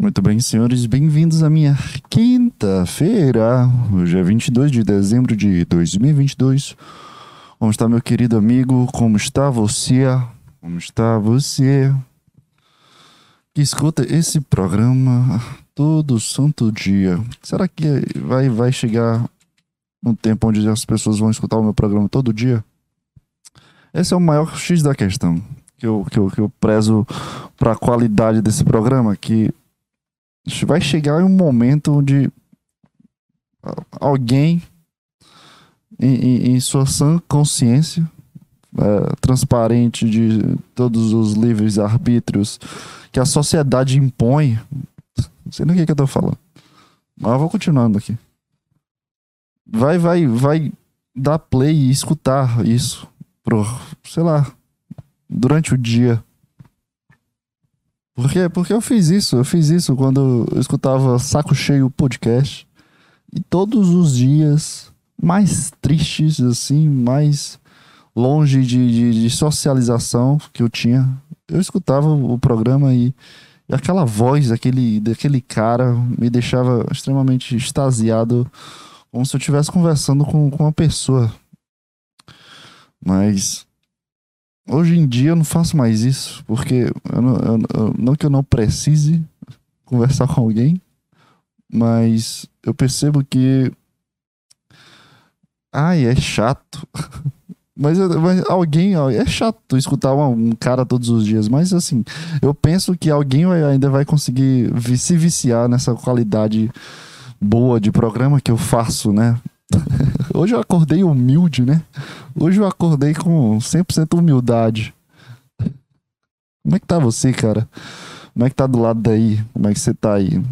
Muito bem, senhores, bem-vindos à minha quinta-feira, hoje é 22 de dezembro de 2022. Como está, meu querido amigo? Como está você? Como está você? Que escuta esse programa todo santo dia. Será que vai, vai chegar um tempo onde as pessoas vão escutar o meu programa todo dia? Esse é o maior X da questão que eu, que eu, que eu prezo para a qualidade desse programa, que vai chegar um momento onde alguém em, em, em sua sã consciência é, transparente de todos os livres arbítrios que a sociedade impõe não sei nem o que, que eu tô falando mas eu vou continuando aqui. Vai vai vai dar play e escutar isso pro sei lá durante o dia porque, porque eu fiz isso, eu fiz isso quando eu escutava Saco Cheio podcast. E todos os dias mais tristes, assim, mais longe de, de, de socialização que eu tinha, eu escutava o programa e, e aquela voz daquele, daquele cara me deixava extremamente extasiado, como se eu estivesse conversando com, com uma pessoa. Mas Hoje em dia eu não faço mais isso, porque eu não, eu, eu, não que eu não precise conversar com alguém, mas eu percebo que. Ai, é chato. mas, mas, alguém. É chato escutar um, um cara todos os dias, mas assim, eu penso que alguém ainda vai conseguir se viciar nessa qualidade boa de programa que eu faço, né? Hoje eu acordei humilde, né? Hoje eu acordei com 100% humildade. Como é que tá você, cara? Como é que tá do lado daí? Como é que você tá aí?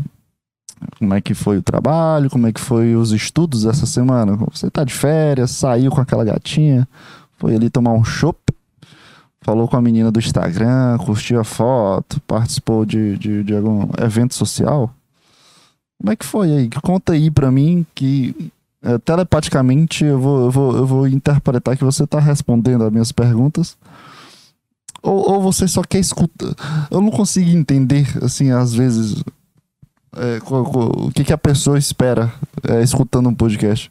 Como é que foi o trabalho? Como é que foi os estudos essa semana? Você tá de férias? Saiu com aquela gatinha? Foi ali tomar um chopp? Falou com a menina do Instagram? Curtiu a foto? Participou de, de, de algum evento social? Como é que foi aí? Conta aí pra mim que é, telepaticamente eu vou, eu, vou, eu vou interpretar que você está respondendo as minhas perguntas. Ou, ou você só quer escutar. Eu não consigo entender, assim, às vezes, é, o que, que a pessoa espera é, escutando um podcast.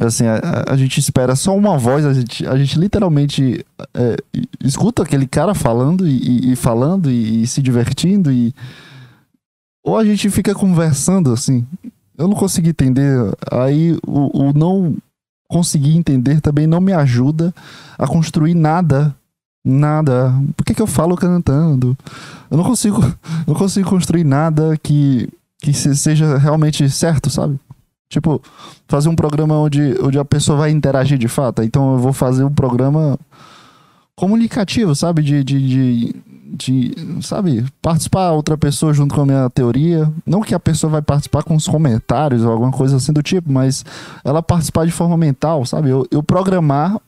Assim, a, a, gente espera só uma voz, a gente, a gente literalmente é, escuta aquele cara falando e, e falando e, e, se divertindo e. Ou a gente fica conversando, assim, eu não consegui entender. Aí o, o não conseguir entender também não me ajuda a construir nada. Nada. Por que, que eu falo cantando? Eu não consigo, não consigo construir nada que, que seja realmente certo, sabe? Tipo, fazer um programa onde, onde a pessoa vai interagir de fato. Então eu vou fazer um programa comunicativo, sabe? De, de, de, de, sabe, participar outra pessoa junto com a minha teoria. Não que a pessoa vai participar com os comentários ou alguma coisa assim do tipo, mas ela participar de forma mental, sabe? Eu, eu programar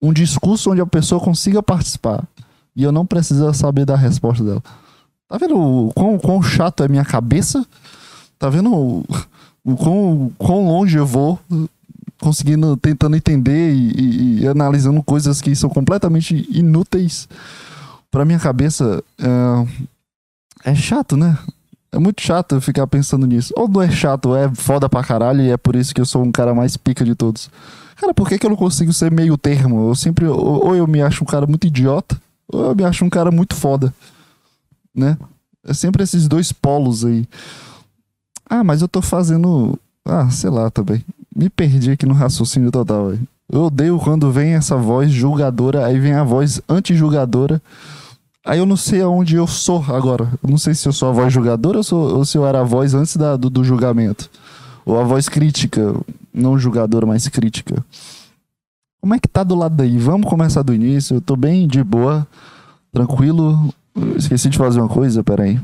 um discurso onde a pessoa consiga participar. E eu não precisa saber da resposta dela. Tá vendo o quão, quão chato é minha cabeça? Tá vendo o, o quão, quão longe eu vou conseguindo, tentando entender e, e, e analisando coisas que são completamente inúteis pra minha cabeça, é, é chato, né? É muito chato eu ficar pensando nisso. Ou não é chato, é foda pra caralho e é por isso que eu sou um cara mais pica de todos. Cara, por que, que eu não consigo ser meio termo? Eu sempre. Ou, ou eu me acho um cara muito idiota, ou eu me acho um cara muito foda. Né? É sempre esses dois polos aí. Ah, mas eu tô fazendo. Ah, sei lá também. Me perdi aqui no raciocínio total, velho. Eu odeio quando vem essa voz julgadora, aí vem a voz anti-julgadora. Aí eu não sei aonde eu sou agora. Eu não sei se eu sou a voz julgadora ou, sou, ou se eu era a voz antes da, do, do, julgamento. Ou a voz crítica. Não julgadora, mas crítica. Como é que tá do lado daí? Vamos começar do início. Eu tô bem de boa, tranquilo. Esqueci de fazer uma coisa, peraí.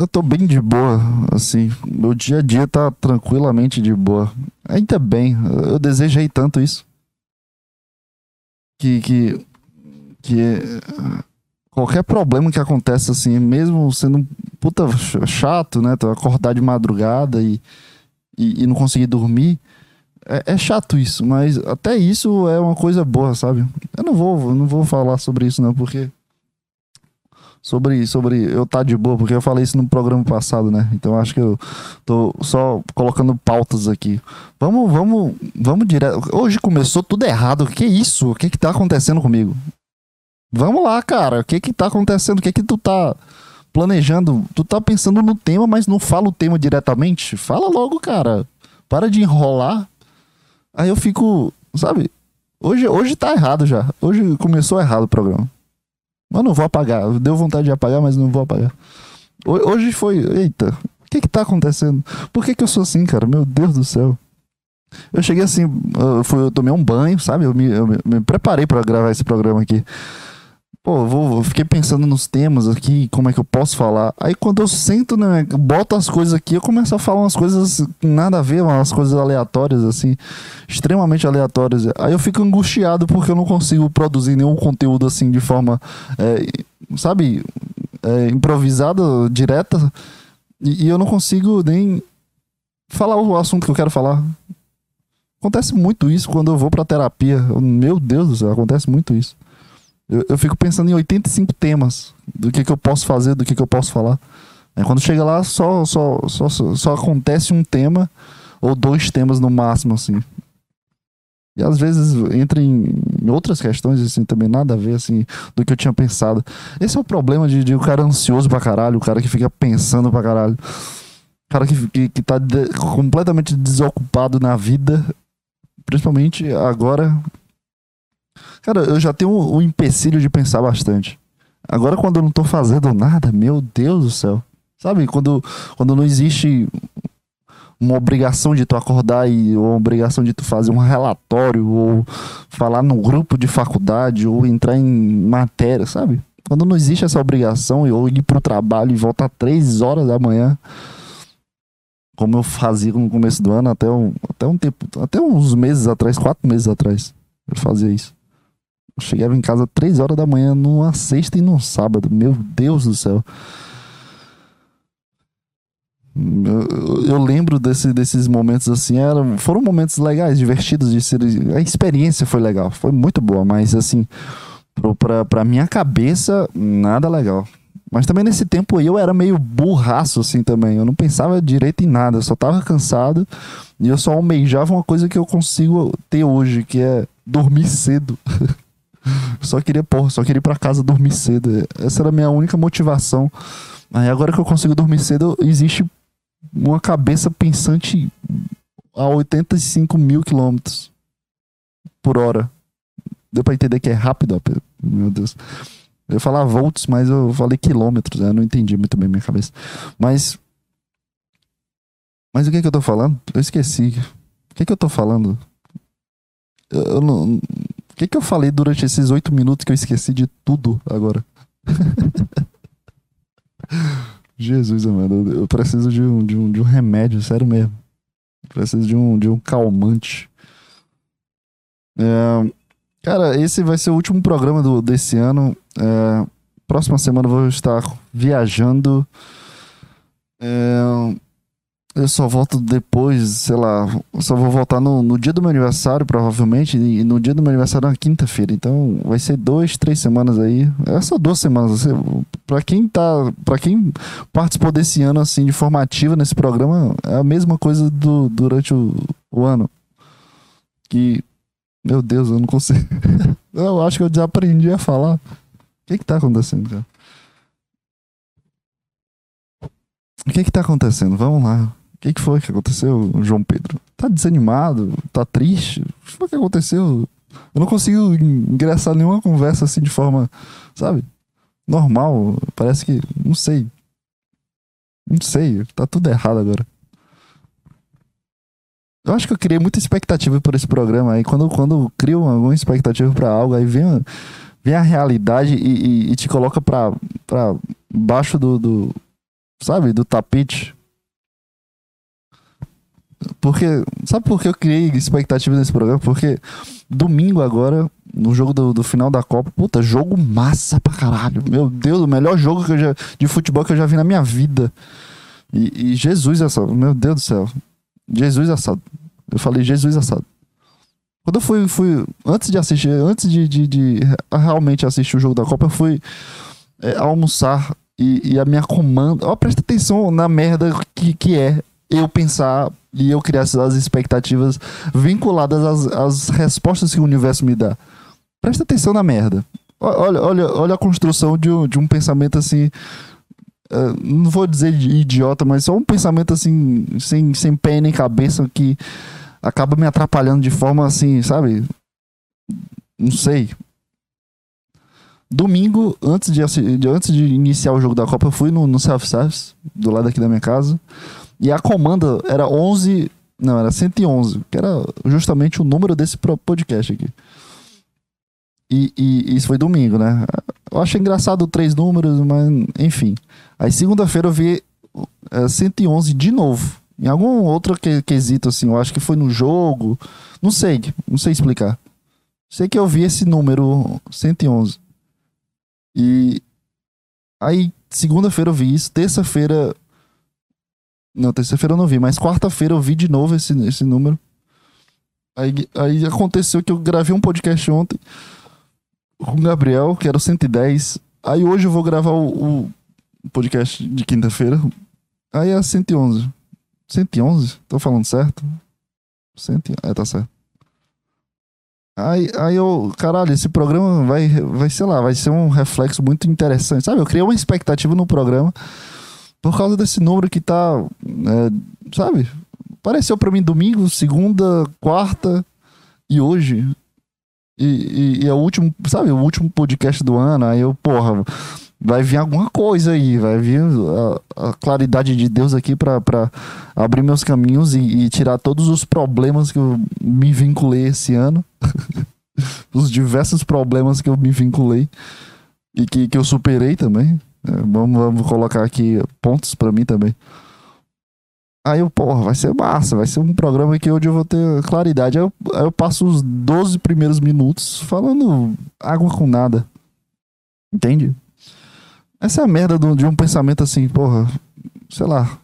Eu tô bem de boa, assim. Meu dia a dia tá tranquilamente de boa. Ainda bem, eu desejei tanto isso. Que. que. que qualquer problema que acontece, assim, mesmo sendo puta chato, né? Acordar de madrugada e, e, e não conseguir dormir, é, é, chato isso, mas até isso é uma coisa boa, sabe? Eu não vou, não vou falar sobre isso não, porque sobre sobre eu tá de boa, porque eu falei isso no programa passado, né? Então acho que eu tô só colocando pautas aqui. Vamos, vamos, vamos direto. Hoje começou tudo errado. Que isso? O que que tá acontecendo comigo? Vamos lá, cara. O que que tá acontecendo? O que que tu tá planejando? Tu tá pensando no tema, mas não fala o tema diretamente? Fala logo, cara. Para de enrolar. Aí eu fico, sabe? Hoje, hoje tá errado já. Hoje começou errado o programa. Mas não vou apagar. Deu vontade de apagar, mas não vou apagar. Hoje foi. Eita, o que que tá acontecendo? Por que que eu sou assim, cara? Meu Deus do céu. Eu cheguei assim, eu, fui, eu tomei um banho, sabe? Eu me, eu me preparei para gravar esse programa aqui. Pô, vou, fiquei pensando nos temas aqui, como é que eu posso falar. Aí quando eu sento, né, boto as coisas aqui, eu começo a falar umas coisas nada a ver, umas coisas aleatórias, assim, extremamente aleatórias. Aí eu fico angustiado porque eu não consigo produzir nenhum conteúdo assim de forma, é, sabe, é, improvisada, direta. E, e eu não consigo nem falar o assunto que eu quero falar. Acontece muito isso quando eu vou pra terapia. Meu Deus do céu, acontece muito isso. Eu, eu fico pensando em 85 temas do que, que eu posso fazer, do que, que eu posso falar. Aí quando chega lá, só, só, só, só acontece um tema ou dois temas no máximo, assim. E às vezes entra em outras questões, assim, também nada a ver, assim, do que eu tinha pensado. Esse é o problema de, de o cara ansioso pra caralho, o cara que fica pensando pra caralho. O cara que, que, que tá de, completamente desocupado na vida, principalmente agora Cara, eu já tenho o, o empecilho de pensar bastante. Agora, quando eu não tô fazendo nada, meu Deus do céu. Sabe, quando, quando não existe uma obrigação de tu acordar e ou uma obrigação de tu fazer um relatório ou falar no grupo de faculdade ou entrar em matéria, sabe? Quando não existe essa obrigação ou ir pro trabalho e voltar três horas da manhã, como eu fazia no começo do ano, até um, até um tempo, até uns meses atrás, quatro meses atrás, eu fazia isso. Chegava em casa três horas da manhã numa sexta e num sábado. Meu Deus do céu. Eu, lembro desse, desses momentos assim, eram, foram momentos legais, divertidos de ser. A experiência foi legal, foi muito boa, mas assim, pra, pra minha cabeça, nada legal. Mas também nesse tempo eu era meio burraço assim também. Eu não pensava direito em nada, eu só tava cansado e eu só almejava uma coisa que eu consigo ter hoje, que é dormir cedo. só queria, porra, só queria ir pra casa dormir cedo. Essa era a minha única motivação. Aí agora que eu consigo dormir cedo, existe uma cabeça pensante a 85 mil quilômetros por hora. Deu pra entender que é rápido, meu Deus. Eu ia falar volts, mas eu falei quilômetros, né? eu não entendi muito bem minha cabeça. Mas. Mas o que é que eu tô falando? Eu esqueci. O que é que eu tô falando? Eu, eu não que, que eu falei durante esses oito minutos que eu esqueci de tudo agora? Jesus, mano, eu preciso de um, de um, de um remédio, sério mesmo. preciso de um, de um calmante. É, cara, esse vai ser o último programa do, desse ano. É, próxima semana eu vou estar viajando. É, eu só volto depois, sei lá, só vou voltar no, no dia do meu aniversário, provavelmente, e no dia do meu aniversário na quinta-feira. Então vai ser dois, três semanas aí. É só duas semanas. Pra quem tá. para quem participou desse ano assim de formativa nesse programa, é a mesma coisa do, durante o, o ano. Que. Meu Deus, eu não consigo. eu acho que eu já aprendi a falar. O que que tá acontecendo, cara? O que que tá acontecendo? Vamos lá. O que, que foi que aconteceu, João Pedro? Tá desanimado? Tá triste? O que foi que aconteceu? Eu não consigo ingressar nenhuma conversa assim de forma, sabe? Normal. Parece que. Não sei. Não sei. Tá tudo errado agora. Eu acho que eu criei muita expectativa por esse programa aí. Quando, quando eu crio alguma expectativa para algo, aí vem, vem a realidade e, e, e, te coloca pra, pra baixo do, do. Sabe? Do tapete. Porque. Sabe por que eu criei expectativa nesse programa? Porque domingo agora, no jogo do, do, final da Copa, puta, jogo massa pra caralho. Meu Deus, o melhor jogo que eu já, de futebol que eu já vi na minha vida. E, e Jesus, essa, meu Deus do céu. Jesus assado. Eu falei Jesus assado. Quando eu fui, fui antes de assistir, antes de, de, de realmente assistir o jogo da Copa, eu fui é, almoçar e, e, a minha comanda. Ó, presta atenção na merda que, que é eu pensar e eu criar essas expectativas vinculadas às, às respostas que o universo me dá. Presta atenção na merda. Olha, olha, olha a construção de um, de um pensamento assim. Uh, não vou dizer idiota, mas só um pensamento assim, sem, sem pé nem cabeça, que acaba me atrapalhando de forma assim, sabe? Não sei. Domingo, antes de, antes de iniciar o jogo da Copa, eu fui no, no self-service, do lado aqui da minha casa. E a comanda era 11. Não, era 111, que era justamente o número desse podcast aqui. E, e, isso foi domingo, né? Eu achei engraçado três números, mas enfim. Aí segunda-feira eu vi é, 111 de novo. Em algum outro quesito, assim, eu acho que foi no jogo. Não sei, não sei explicar. Sei que eu vi esse número 111. E aí, segunda-feira eu vi isso. Terça-feira não, terça-feira eu não vi, mas quarta-feira eu vi de novo esse, esse número. Aí, aí aconteceu que eu gravei um podcast ontem com o Gabriel, que era o 110. Aí hoje eu vou gravar o, o podcast de quinta-feira. Aí é 111. 111? Tô falando certo? 100, é, tá certo. Aí, aí eu, caralho, esse programa vai, vai, sei lá, vai ser um reflexo muito interessante. Sabe, eu criei uma expectativa no programa por causa desse número que tá, é, sabe? Apareceu para mim domingo, segunda, quarta e hoje. E, e, e, é o último, sabe, o último podcast do ano. Aí eu, porra, vai vir alguma coisa aí, vai vir a, a claridade de Deus aqui para abrir meus caminhos e, e, tirar todos os problemas que eu me vinculei esse ano. os diversos problemas que eu me vinculei e que, que eu superei também. Vamos, vamos colocar aqui pontos para mim também. Aí eu, porra, vai ser massa, vai ser um programa que hoje eu vou ter claridade. Aí eu, aí eu passo os 12 primeiros minutos falando água com nada. Entende? Essa é a merda de um pensamento assim, porra, sei lá.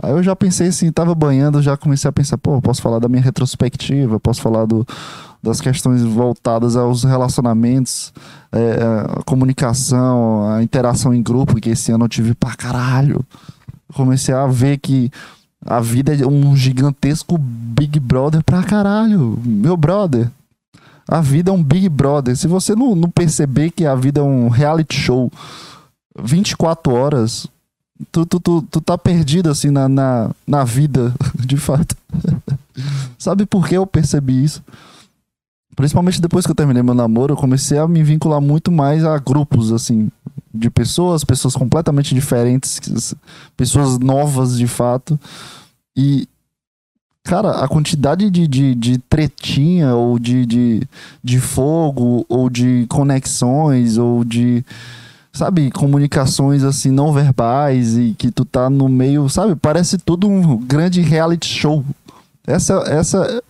Aí eu já pensei assim, tava banhando, já comecei a pensar, pô, posso falar da minha retrospectiva, posso falar do, das questões voltadas aos relacionamentos, é, a comunicação, a interação em grupo, que esse ano eu tive pra caralho. Comecei a ver que a vida é um gigantesco Big Brother pra caralho. Meu brother. A vida é um Big Brother. Se você não, não perceber que a vida é um reality show 24 horas, tu, tu, tu, tu tá perdido assim na, na, na vida, de fato. Sabe por que eu percebi isso? Principalmente depois que eu terminei meu namoro, eu comecei a me vincular muito mais a grupos, assim, de pessoas, pessoas completamente diferentes, pessoas novas de fato. E, cara, a quantidade de, de, de tretinha, ou de, de, de fogo, ou de conexões, ou de sabe, comunicações assim não verbais e que tu tá no meio, sabe? Parece tudo um grande reality show. Essa essa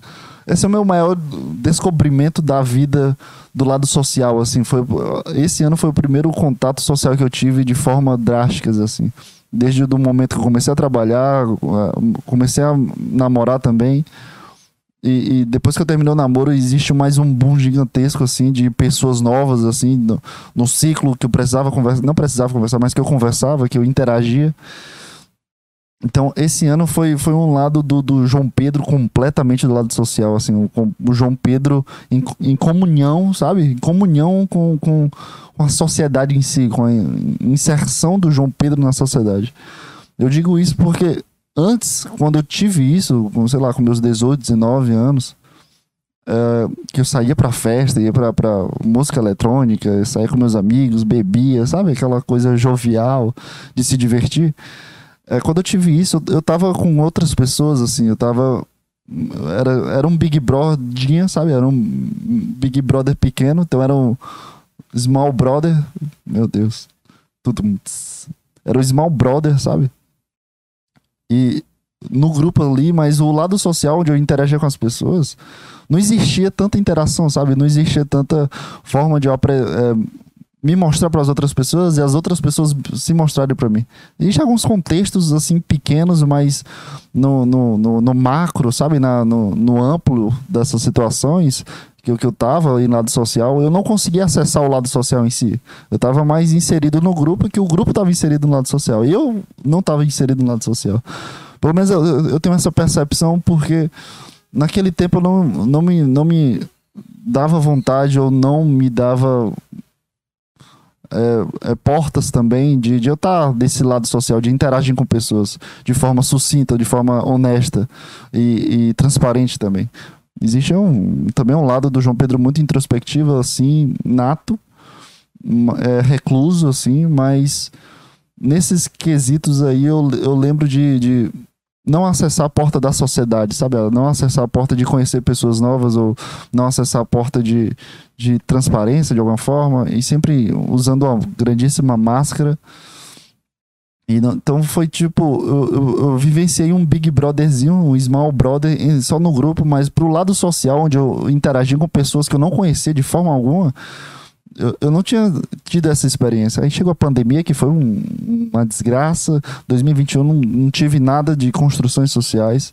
esse é o meu maior descobrimento da vida do lado social, assim, foi esse ano foi o primeiro contato social que eu tive de forma drástica, assim. Desde o momento que eu comecei a trabalhar, comecei a namorar também. E, e, depois que eu terminei o namoro, existe mais um boom gigantesco, assim, de pessoas novas, assim, no, no ciclo que eu precisava conversar, não precisava conversar, mas que eu conversava, que eu interagia. Então, esse ano foi, foi um lado do, do João Pedro completamente do lado social, assim, o, o João Pedro em, em, comunhão, sabe? Em comunhão com, com, a sociedade em si, com a inserção do João Pedro na sociedade. Eu digo isso porque antes, quando eu tive isso, com, sei lá, com meus 18, 19 anos, é, que eu saía pra festa, ia pra, pra música eletrônica, saía com meus amigos, bebia, sabe? Aquela coisa jovial de se divertir. É, quando eu tive isso, eu, tava com outras pessoas, assim, eu tava. Era, era um Big Brother, sabe? Era um Big Brother pequeno, então era um Small Brother. Meu Deus. Tudo. Era o Small Brother, sabe? E no grupo ali, mas o lado social onde eu interagia com as pessoas, não existia tanta interação, sabe? Não existia tanta forma de eu, é, me mostrar para as outras pessoas e as outras pessoas se mostrarem para mim. Existem alguns contextos assim pequenos, mas no, no, no, no macro, sabe, Na, no, no amplo dessas situações que, que eu tava em lado social, eu não conseguia acessar o lado social em si. Eu tava mais inserido no grupo que o grupo tava inserido no lado social. Eu não tava inserido no lado social. Pelo menos eu, eu tenho essa percepção porque naquele tempo eu não, não, me, não me dava vontade ou não me dava é, é, portas também de, de eu estar tá desse lado social, de interagir com pessoas de forma sucinta, de forma honesta e, e transparente também. Existe um, também um lado do João Pedro muito introspectivo, assim, nato, é, recluso, assim, mas nesses quesitos aí eu, eu lembro de, de não acessar a porta da sociedade, sabe? Não acessar a porta de conhecer pessoas novas ou não acessar a porta de, de transparência de alguma forma e sempre usando uma grandíssima máscara. Não, então foi tipo, eu, eu, eu, vivenciei um Big Brotherzinho, um Small Brother só no grupo, mas pro lado social, onde eu interagia com pessoas que eu não conhecia de forma alguma, eu, eu não tinha tido essa experiência. Aí chegou a pandemia, que foi um, uma desgraça. 2021 não, não tive nada de construções sociais.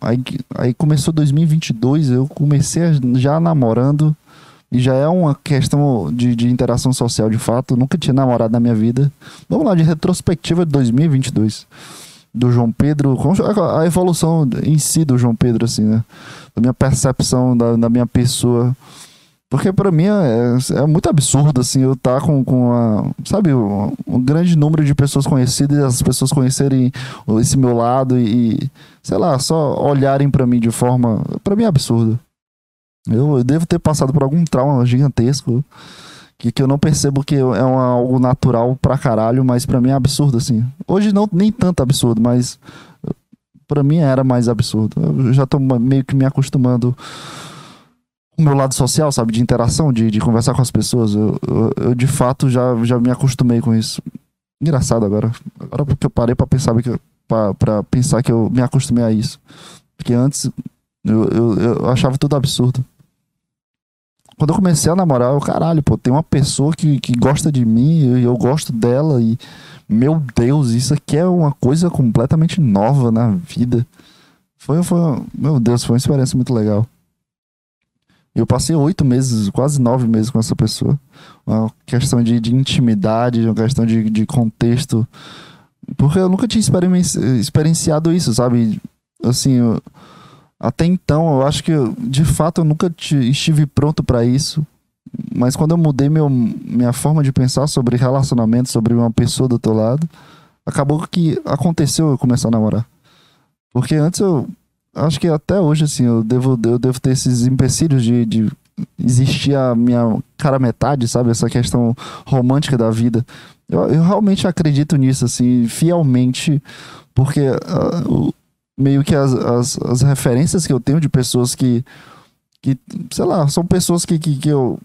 Aí, aí começou 2022, eu comecei já namorando. E já é uma questão de, de interação social de fato. nunca tinha namorado na minha vida. Vamos lá, de retrospectiva de 2022. Do João Pedro. A evolução em si do João Pedro, assim, né? Da minha percepção, da, da minha pessoa porque para mim é, é, muito absurdo, assim, eu estar tá com, com a, sabe, um, um, grande número de pessoas conhecidas, as pessoas conhecerem esse meu lado e, sei lá, só olharem para mim de forma, para mim é absurdo. Eu, eu, devo ter passado por algum trauma gigantesco que, que eu não percebo que é uma, algo natural pra caralho, mas para mim é absurdo, assim. Hoje não, nem tanto absurdo, mas para mim era mais absurdo. Eu já tô meio que me acostumando o meu lado social, sabe? De interação, de, de conversar com as pessoas. Eu, eu, eu, de fato já, já me acostumei com isso. Engraçado agora. Agora porque eu parei pra pensar que, pra, pra pensar que eu me acostumei a isso. Porque antes eu, eu, eu achava tudo absurdo. Quando eu comecei a namorar, eu, caralho, pô, tem uma pessoa que, que gosta de mim e eu, eu gosto dela e, meu Deus, isso aqui é uma coisa completamente nova na vida. Foi, foi, meu Deus, foi uma experiência muito legal. Eu passei oito meses, quase nove meses com essa pessoa. Uma questão de, de intimidade, uma questão de, de contexto. Porque eu nunca tinha experienciado isso, sabe? Assim, eu, até então, eu acho que de fato eu nunca estive pronto para isso. Mas quando eu mudei meu, minha forma de pensar sobre relacionamento, sobre uma pessoa do outro lado, acabou que aconteceu eu começar a namorar. Porque antes eu acho que até hoje, assim, eu devo, eu devo ter esses empecilhos de, de existir a minha cara metade, sabe? Essa questão romântica da vida. Eu, eu realmente acredito nisso, assim, fielmente, porque uh, meio que as, as, as, referências que eu tenho de pessoas que, que sei lá, são pessoas que, que, que eu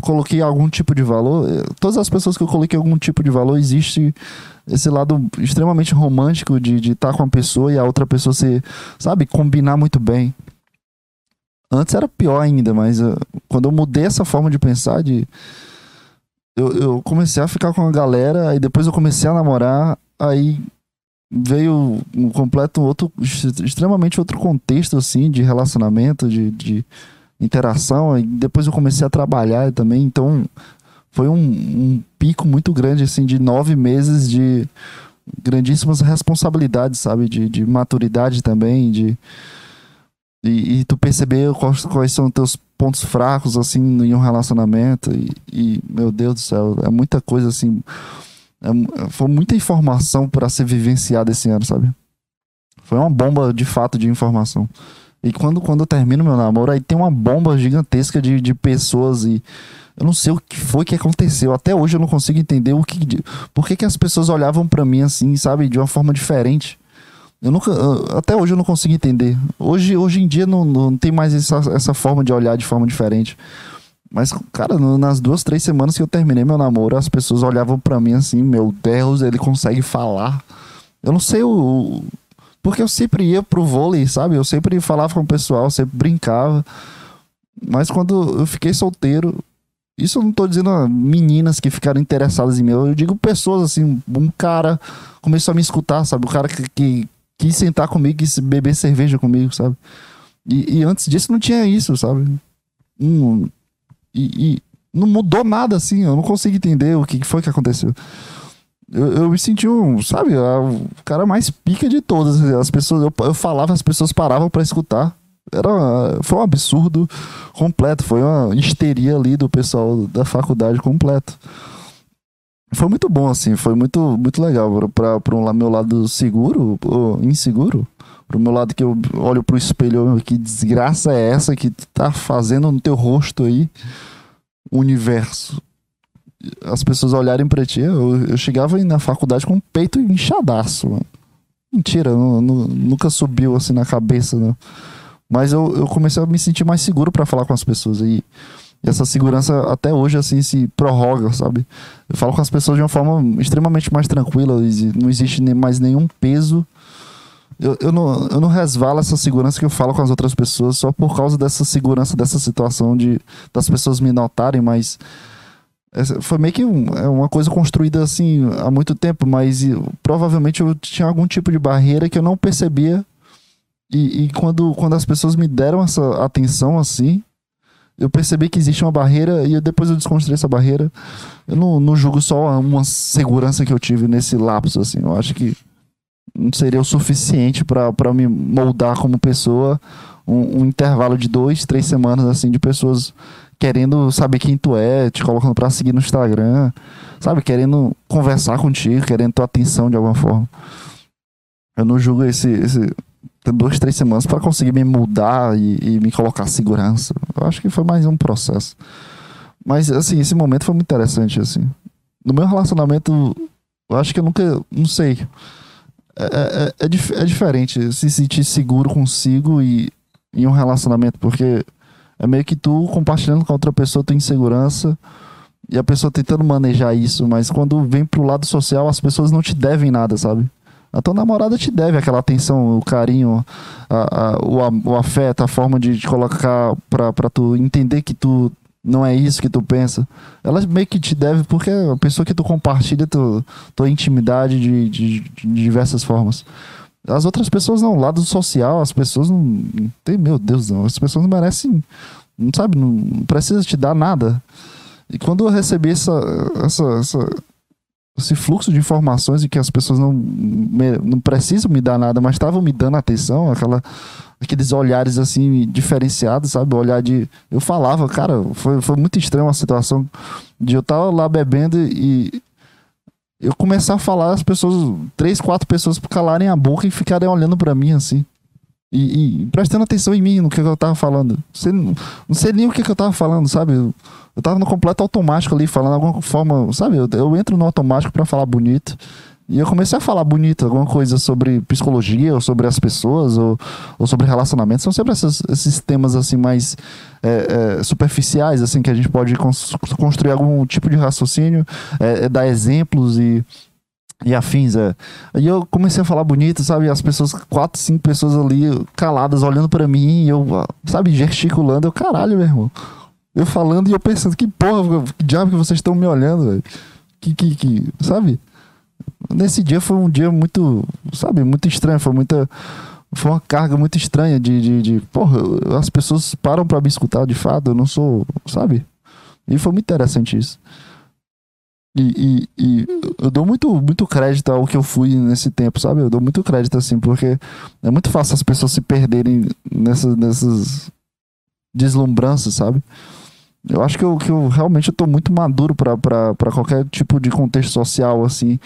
coloquei algum tipo de valor. Eh, todas as pessoas que eu coloquei algum tipo de valor, existe esse lado extremamente romântico de estar tá com a pessoa e a outra pessoa se, sabe, combinar muito bem. Antes era pior ainda, mas uh, quando eu mudei essa forma de pensar, de eu, eu comecei a ficar com a galera, aí depois eu comecei a namorar, aí veio um completo outro, extremamente outro contexto, assim, de relacionamento, de, de interação, e depois eu comecei a trabalhar também, então foi um, um pico muito grande, assim, de nove meses de grandíssimas responsabilidades, sabe? De, de maturidade também, de... E, e tu perceber quais, quais são teus pontos fracos, assim, em um relacionamento. E, e, meu Deus do céu, é muita coisa, assim... É, foi muita informação para ser vivenciada esse ano, sabe? Foi uma bomba, de fato, de informação. E quando, quando eu termino meu namoro, aí tem uma bomba gigantesca de, de pessoas e eu não sei o que foi que aconteceu. Até hoje eu não consigo entender o que. Por que, que as pessoas olhavam para mim assim, sabe? De uma forma diferente. Eu nunca. Até hoje eu não consigo entender. Hoje, hoje em dia não, não tem mais essa, essa forma de olhar de forma diferente. Mas, cara, nas duas, três semanas que eu terminei meu namoro, as pessoas olhavam para mim assim, meu Deus, ele consegue falar. Eu não sei o. Porque eu sempre ia pro vôlei, sabe? Eu sempre falava com o pessoal, sempre brincava. Mas quando eu fiquei solteiro, Isso eu não tô dizendo meninas que ficaram interessadas em mim. Eu digo pessoas assim, um cara começou a me escutar, sabe? O cara que, que quis sentar comigo, quis beber cerveja comigo, sabe? E, e antes disso não tinha isso, sabe? Hum, e, e, não mudou nada assim, eu não consigo entender o que foi que aconteceu. Eu, eu me senti um, sabe, o cara mais pica de todas. As pessoas, eu, eu falava, as pessoas paravam para escutar. Era, foi um absurdo completo, foi uma histeria ali do pessoal da faculdade completo. Foi muito bom, assim, foi muito, muito legal para um meu lado seguro, ou inseguro, pro meu lado que eu olho pro espelho, que desgraça é essa que tá fazendo no teu rosto aí, universo. As pessoas olharem pra ti, eu, eu chegava na faculdade com o peito inchadaço, mano. Mentira, não, não, nunca subiu assim na cabeça, né? Mas eu, eu comecei a me sentir mais seguro para falar com as pessoas. E, e essa segurança até hoje, assim, se prorroga, sabe? Eu falo com as pessoas de uma forma extremamente mais tranquila. Não existe mais nenhum peso. Eu, eu, não, eu não resvalo essa segurança que eu falo com as outras pessoas só por causa dessa segurança, dessa situação de das pessoas me notarem, mas foi meio que um, é uma coisa construída assim há muito tempo, mas provavelmente eu tinha algum tipo de barreira que eu não percebia e, e, quando, quando as pessoas me deram essa atenção assim, eu percebi que existe uma barreira e depois eu desconstruí essa barreira. Eu não, não julgo só uma segurança que eu tive nesse lapso, assim. Eu acho que não seria o suficiente para me moldar como pessoa um, um, intervalo de dois, três semanas, assim, de pessoas querendo saber quem tu é, te colocando para seguir no Instagram, sabe? Querendo conversar contigo, querendo tua atenção de alguma forma. Eu não julgo esse, esse duas, três semanas para conseguir me mudar e, e, me colocar segurança. Eu acho que foi mais um processo. Mas, assim, esse momento foi muito interessante, assim. No meu relacionamento, eu acho que eu nunca, não sei. É, é, é, é, dif diferente se sentir seguro consigo e em um relacionamento, porque é meio que tu compartilhando com outra pessoa tua insegurança e a pessoa tentando manejar isso, mas quando vem pro lado social, as pessoas não te devem nada, sabe? A tua namorada te deve aquela atenção, o carinho, a, a, o, o afeto, a forma de te colocar pra, pra tu entender que tu não é isso que tu pensa. Ela meio que te deve porque é a pessoa que tu compartilha tu, tua intimidade de, de, de diversas formas. As outras pessoas não, lado social, as pessoas não. Tem, meu Deus, não. As pessoas não merecem. Não sabe, não, precisa te dar nada. E quando eu recebi essa, essa, essa esse fluxo de informações e que as pessoas não, não precisam me dar nada, mas estavam me dando atenção, aquela, aqueles olhares assim diferenciados, sabe? O olhar de. Eu falava, cara, foi, foi muito estranho a situação de eu estar lá bebendo e eu começar a falar, as pessoas, três, quatro pessoas calarem a boca e ficarem olhando para mim assim. E, e, prestando atenção em mim, no que eu tava falando. Não, não sei nem o que, que eu tava falando, sabe? Eu, eu tava no completo automático ali, falando alguma forma, sabe? Eu, eu entro no automático para falar bonito. E eu comecei a falar bonito, alguma coisa sobre psicologia, ou sobre as pessoas, ou, ou sobre relacionamentos. São sempre esses, esses temas, assim, mais é, é, superficiais, assim, que a gente pode construir algum tipo de raciocínio, é, é, dar exemplos e e afins, é. E eu comecei a falar bonito, sabe? As pessoas, quatro, cinco pessoas ali caladas, olhando para mim, e eu, sabe, gesticulando. Eu, caralho, meu irmão. Eu falando e eu pensando, que porra, que diabo que vocês estão me olhando, velho. Que, que, que, sabe? Nesse dia foi um dia muito, sabe, muito estranho. Foi muita. Foi uma carga muito estranha de, de, de porra, as pessoas param para me escutar de fato, eu não sou, sabe? E foi muito interessante isso. E, e, e, eu dou muito, muito crédito ao que eu fui nesse tempo, sabe? Eu dou muito crédito, assim, porque é muito fácil as pessoas se perderem nessas, nessas deslumbranças, sabe? Eu acho que eu, que eu realmente eu tô muito maduro para qualquer tipo de contexto social, assim,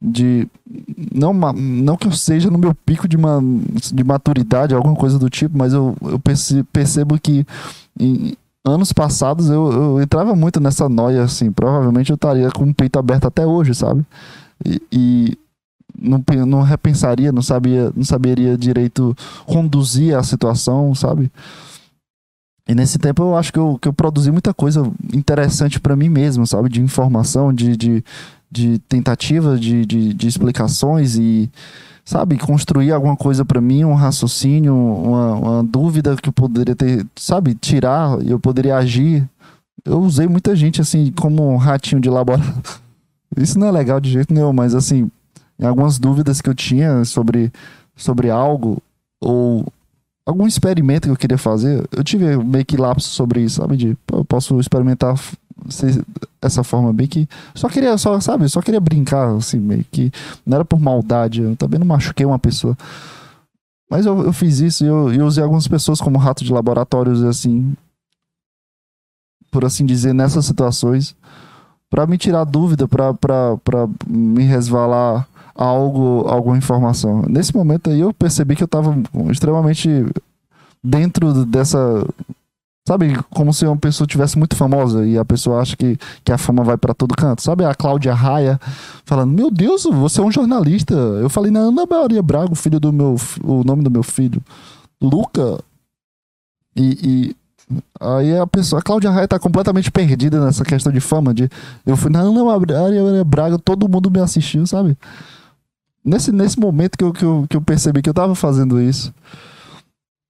de. Não, não que eu seja no meu pico de, uma, de maturidade, alguma coisa do tipo, mas eu, eu percebo que. Em, anos passados eu, eu entrava muito nessa noia, assim. Provavelmente eu estaria com o peito aberto até hoje, sabe? E, e não, não repensaria, não sabia, não saberia direito conduzir a situação, sabe? E nesse tempo eu acho que eu, que eu produzi muita coisa interessante para mim mesmo, sabe? De informação, de, de, de tentativa, de, de, de explicações e sabe, construir alguma coisa para mim, um raciocínio, uma, uma, dúvida que eu poderia ter, sabe, tirar, eu poderia agir eu usei muita gente assim como um ratinho de laboratório. Isso não é legal de jeito nenhum, mas assim, algumas dúvidas que eu tinha sobre, sobre algo ou algum experimento que eu queria fazer, eu tive meio que lapso sobre isso, sabe? De, eu posso experimentar essa forma bem que só queria só sabe só queria brincar assim meio que não era por maldade eu também não machuquei uma pessoa. Mas eu, eu fiz isso e eu, eu usei algumas pessoas como rato de laboratórios assim por assim dizer nessas situações para me tirar dúvida para me resvalar algo alguma informação. Nesse momento aí eu percebi que eu estava extremamente dentro dessa Sabe, como se uma pessoa tivesse muito famosa e a pessoa acha que, que a fama vai para todo canto. Sabe a Cláudia Raia falando: Meu Deus, você é um jornalista. Eu falei na Ana Maria Braga, filho do meu. O nome do meu filho. Luca. E, e aí a pessoa. A Cláudia Raia tá completamente perdida nessa questão de fama. De, eu fui na Ana Maria Braga, todo mundo me assistiu, sabe? Nesse, nesse momento que eu, que, eu, que eu percebi que eu tava fazendo isso.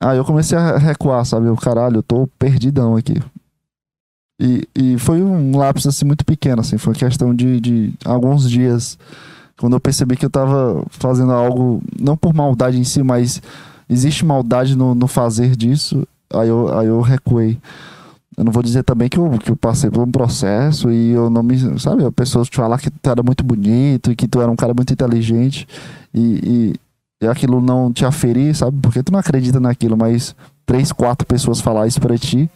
Aí eu comecei a recuar, sabe? Eu, caralho, eu tô perdidão aqui. E, e foi um lapso assim muito pequeno, assim, foi questão de, de alguns dias quando eu percebi que eu tava fazendo algo não por maldade em si, mas existe maldade no, no fazer disso, aí eu, aí eu recuei. Eu não vou dizer também que eu, que eu passei por um processo e eu não me. Sabe, a pessoa te falar que tu era muito bonito e que tu era um cara muito inteligente e, e aquilo não te aferir, sabe? Porque tu não acredita naquilo, mas três, quatro pessoas falar isso pra ti,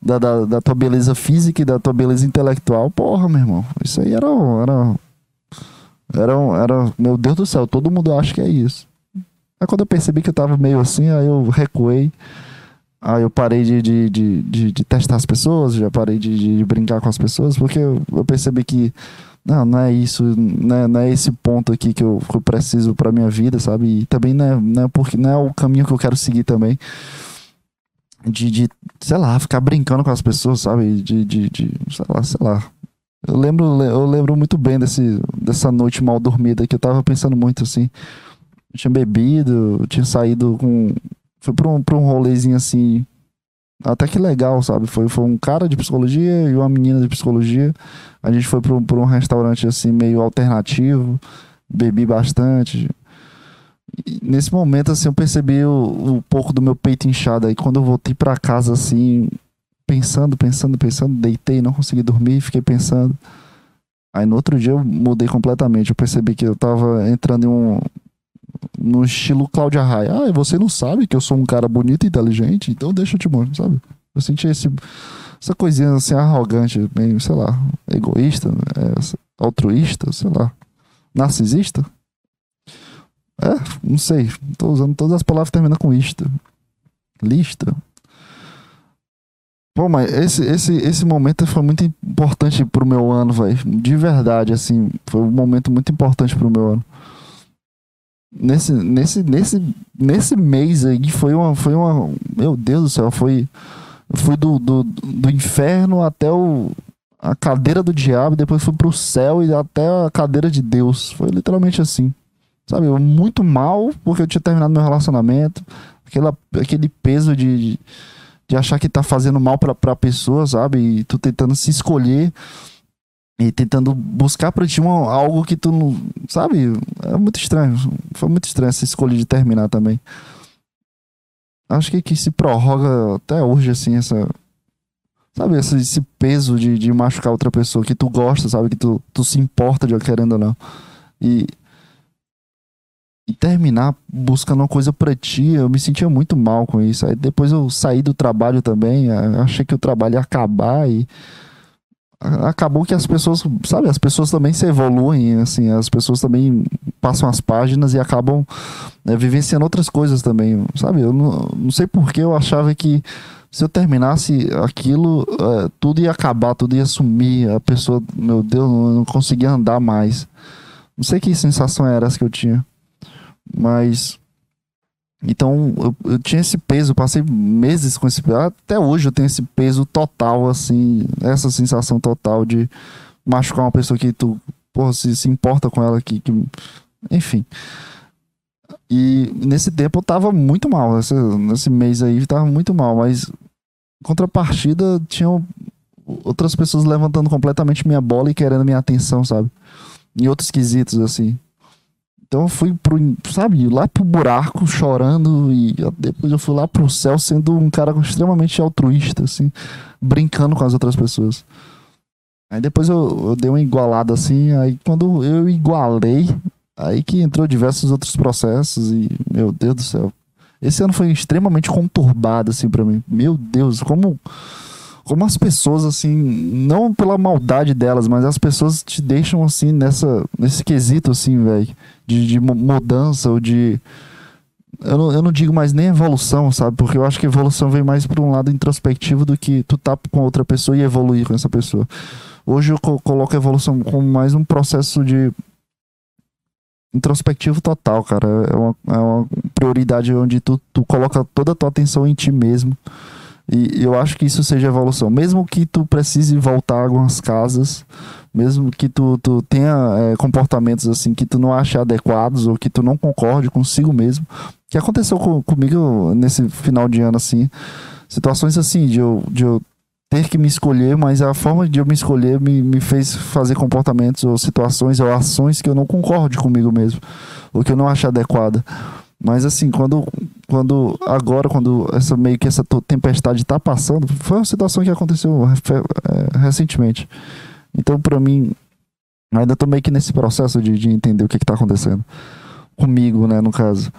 da, da, da, tua beleza física e da tua beleza intelectual, porra, meu irmão. Isso aí era. Era. Era, era meu Deus do céu, todo mundo acha que é isso. Aí quando eu percebi que eu tava meio assim, aí eu recuei. Aí eu parei de, de, de, de, de testar as pessoas, já parei de, de, brincar com as pessoas, porque eu, eu percebi que não, não é isso, não é, não é esse ponto aqui que eu, que eu preciso para minha vida, sabe? E também não é, não é, porque, não é o caminho que eu quero seguir também. De, de, sei lá, ficar brincando com as pessoas, sabe? De, de, de sei lá, sei lá. Eu lembro, eu lembro muito bem desse, dessa noite mal dormida que eu tava pensando muito assim. Eu tinha bebido, eu tinha saído com. Fui pra um, pra um rolezinho assim. Até que legal, sabe? Foi, foi um cara de psicologia e uma menina de psicologia. A gente foi para um restaurante assim meio alternativo, bebi bastante. E nesse momento assim eu percebi o, o pouco do meu peito inchado aí quando eu voltei para casa assim, pensando, pensando, pensando, deitei, não consegui dormir, fiquei pensando. Aí no outro dia eu mudei completamente, eu percebi que eu tava entrando em um no estilo Cláudia Raia. Ah, você não sabe que eu sou um cara bonito e inteligente, então deixa eu te mostrar, sabe? Eu senti esse essa coisinha assim arrogante, meio, sei lá, egoísta, é, altruísta, sei lá, narcisista. É, não sei. Tô usando todas as palavras terminando com ista. Lista. Pô, mas esse, esse, esse momento foi muito importante pro meu ano, velho. De verdade, assim. Foi um momento muito importante pro meu ano. Nesse, nesse, nesse, nesse mês aí foi uma, foi uma. Meu Deus do céu, foi fui do, do, do inferno até o, a cadeira do diabo, depois fui pro céu e até a cadeira de Deus. Foi literalmente assim. Sabe, eu muito mal porque eu tinha terminado meu relacionamento. Aquela, aquele peso de, de achar que tá fazendo mal pra, pra pessoa, sabe? E tu tentando se escolher e tentando buscar pra ti uma, algo que tu não. Sabe? É muito estranho. Foi muito estranho essa escolha de terminar também acho que, que se prorroga até hoje, assim, essa. Sabe, esse, esse peso de, de machucar outra pessoa que tu gosta, sabe? Que tu, tu se importa de querendo ou não. E. E terminar buscando uma coisa pra ti, eu me sentia muito mal com isso. Aí depois eu saí do trabalho também, achei que o trabalho ia acabar e acabou que as pessoas, sabe, as pessoas também se evoluem, assim, as pessoas também passam as páginas e acabam né, vivenciando outras coisas também, sabe? Eu não, não sei porque eu achava que se eu terminasse aquilo, é, tudo ia acabar, tudo ia sumir, a pessoa, meu Deus, não, não conseguia andar mais. Não sei que sensação era essa que eu tinha, mas então eu, eu, tinha esse peso, passei meses com esse peso. Até hoje eu tenho esse peso total, assim, essa sensação total de machucar uma pessoa que tu, porra, se, se importa com ela, que, que, enfim. E nesse tempo eu tava muito mal, nesse, nesse mês aí tava muito mal, mas contrapartida tinha outras pessoas levantando completamente minha bola e querendo minha atenção, sabe? Em outros quesitos, assim. Então eu fui pro, sabe, lá pro buraco chorando e depois eu fui lá pro céu sendo um cara extremamente altruísta, assim, brincando com as outras pessoas. Aí depois eu, eu dei uma igualada assim, aí quando eu igualei, aí que entrou diversos outros processos e, meu Deus do céu. Esse ano foi extremamente conturbado, assim, para mim. Meu Deus, como como as pessoas, assim, não pela maldade delas, mas as pessoas te deixam, assim, nessa, nesse quesito, assim, velho, de, de mudança ou de. Eu não, eu não digo mais nem evolução, sabe? Porque eu acho que evolução vem mais para um lado introspectivo do que tu tá com outra pessoa e evoluir com essa pessoa. Hoje eu co coloco a evolução como mais um processo de introspectivo total, cara. É uma, é uma prioridade onde tu, tu coloca toda a tua atenção em ti mesmo e eu acho que isso seja evolução. Mesmo que tu precise voltar algumas casas, mesmo que tu, tu tenha é, comportamentos assim que tu não ache adequados ou que tu não concorde consigo mesmo. que aconteceu com, comigo nesse final de ano, assim. Situações assim, de eu, de eu ter que me escolher, mas a forma de eu me escolher me, me fez fazer comportamentos ou situações ou ações que eu não concorde comigo mesmo, ou que eu não acho adequada. Mas assim, quando, quando agora, quando essa meio que essa tempestade está passando, foi uma situação que aconteceu é, recentemente. Então, para mim, ainda tô meio que nesse processo de, de entender o que, está acontecendo comigo, né, no caso.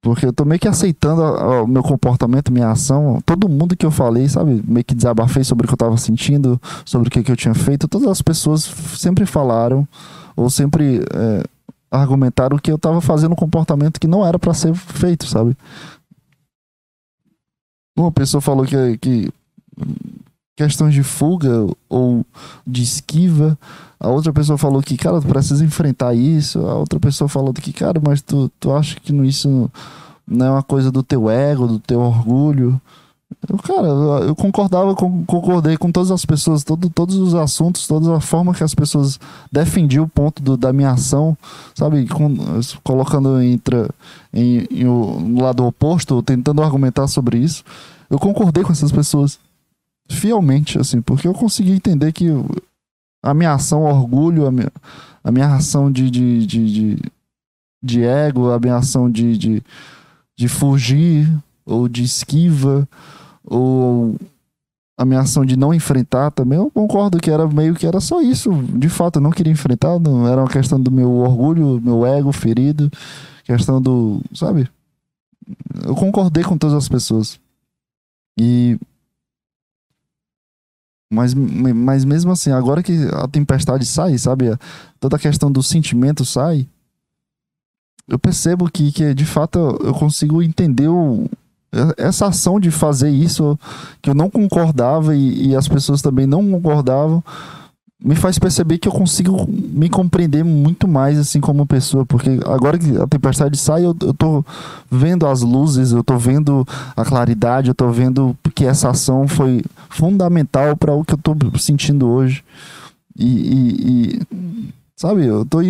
Porque eu tô meio que aceitando o meu comportamento, minha ação. Todo mundo que eu falei, sabe? Meio que desabafei sobre o que eu tava sentindo, sobre o que, que eu tinha feito. Todas as pessoas sempre falaram, ou sempre é, argumentaram que eu estava fazendo um comportamento que não era para ser feito, sabe? Uma pessoa falou que, que questões de fuga ou de esquiva. A outra pessoa falou que, cara, tu precisa enfrentar isso. A outra pessoa falou que, cara, mas tu, tu acha que isso não é uma coisa do teu ego, do teu orgulho. Eu, cara, eu concordava, concordei com todas as pessoas, todo, todos os assuntos, toda a forma que as pessoas defendiam o ponto do, da minha ação, sabe? Com, colocando entre, em, em, o, lado oposto, tentando argumentar sobre isso. Eu concordei com essas pessoas fielmente, assim, porque eu consegui entender que a minha ação orgulho, a minha, a minha ação de, de, de, de, de ego, a minha ação de, de, de fugir ou de esquiva ou a minha ação de não enfrentar também, eu concordo que era meio que era só isso. De fato, eu não queria enfrentar, não era uma questão do meu orgulho, meu ego ferido, questão do, sabe? Eu concordei com todas as pessoas. E mas, mas mesmo assim, agora que a tempestade sai, sabe? Toda a questão do sentimento sai. Eu percebo que, que de fato eu consigo entender o, essa ação de fazer isso que eu não concordava e, e, as pessoas também não concordavam me faz perceber que eu consigo me compreender muito mais assim como pessoa porque agora que a tempestade sai eu, eu tô vendo as luzes eu tô vendo a claridade eu tô vendo que essa ação foi fundamental para o que eu tô sentindo hoje. E, e, e sabe eu tô